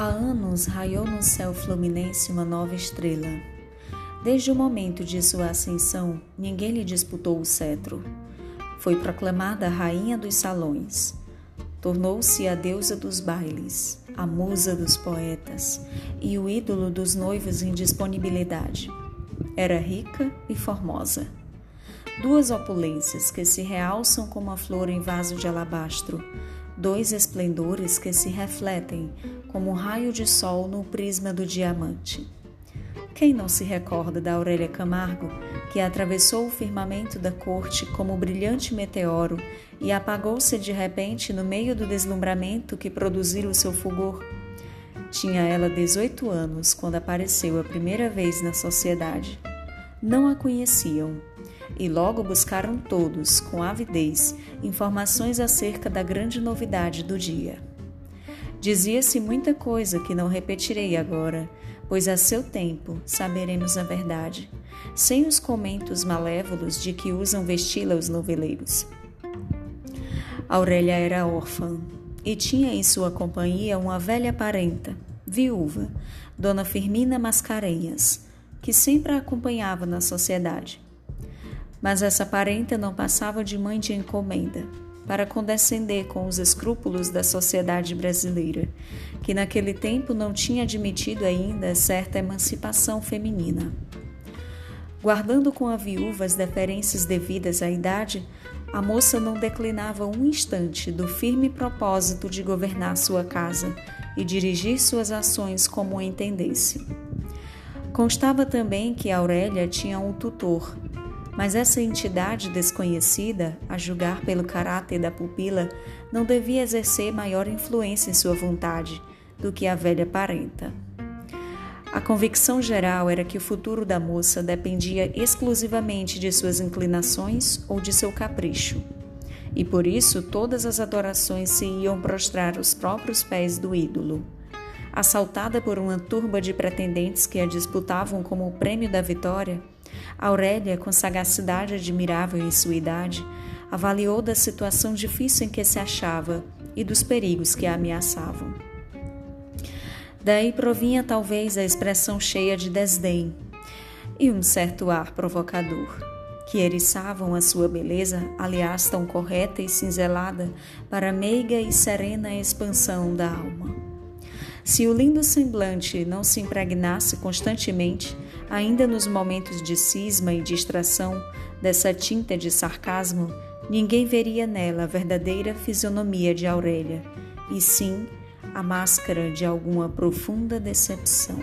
Há anos raiou no céu fluminense uma nova estrela. Desde o momento de sua ascensão, ninguém lhe disputou o cetro. Foi proclamada rainha dos salões. Tornou-se a deusa dos bailes, a musa dos poetas e o ídolo dos noivos em disponibilidade. Era rica e formosa. Duas opulências que se realçam como a flor em vaso de alabastro, dois esplendores que se refletem como um raio de sol no prisma do diamante. Quem não se recorda da Aurélia Camargo, que atravessou o firmamento da corte como um brilhante meteoro e apagou-se de repente no meio do deslumbramento que produzira o seu fulgor? Tinha ela 18 anos quando apareceu a primeira vez na sociedade. Não a conheciam e logo buscaram todos, com avidez, informações acerca da grande novidade do dia. Dizia-se muita coisa que não repetirei agora, pois a seu tempo saberemos a verdade, sem os comentos malévolos de que usam vesti-la os noveleiros. Aurélia era órfã e tinha em sua companhia uma velha parenta, viúva, Dona Firmina Mascarenhas, que sempre a acompanhava na sociedade. Mas essa parenta não passava de mãe de encomenda, para condescender com os escrúpulos da sociedade brasileira, que naquele tempo não tinha admitido ainda certa emancipação feminina. Guardando com a viúva as deferências devidas à idade, a moça não declinava um instante do firme propósito de governar sua casa e dirigir suas ações como entendesse. Constava também que Aurélia tinha um tutor, mas essa entidade desconhecida, a julgar pelo caráter da pupila, não devia exercer maior influência em sua vontade do que a velha parenta. A convicção geral era que o futuro da moça dependia exclusivamente de suas inclinações ou de seu capricho. E por isso todas as adorações se iam prostrar aos próprios pés do ídolo. Assaltada por uma turba de pretendentes que a disputavam como o prêmio da vitória, Aurélia, com sagacidade admirável em sua idade, avaliou da situação difícil em que se achava e dos perigos que a ameaçavam. Daí provinha talvez a expressão cheia de desdém e um certo ar provocador, que eriçavam a sua beleza, aliás tão correta e cinzelada, para meiga e serena expansão da alma. Se o lindo semblante não se impregnasse constantemente, ainda nos momentos de cisma e distração dessa tinta de sarcasmo, ninguém veria nela a verdadeira fisionomia de Aurélia, e sim a máscara de alguma profunda decepção.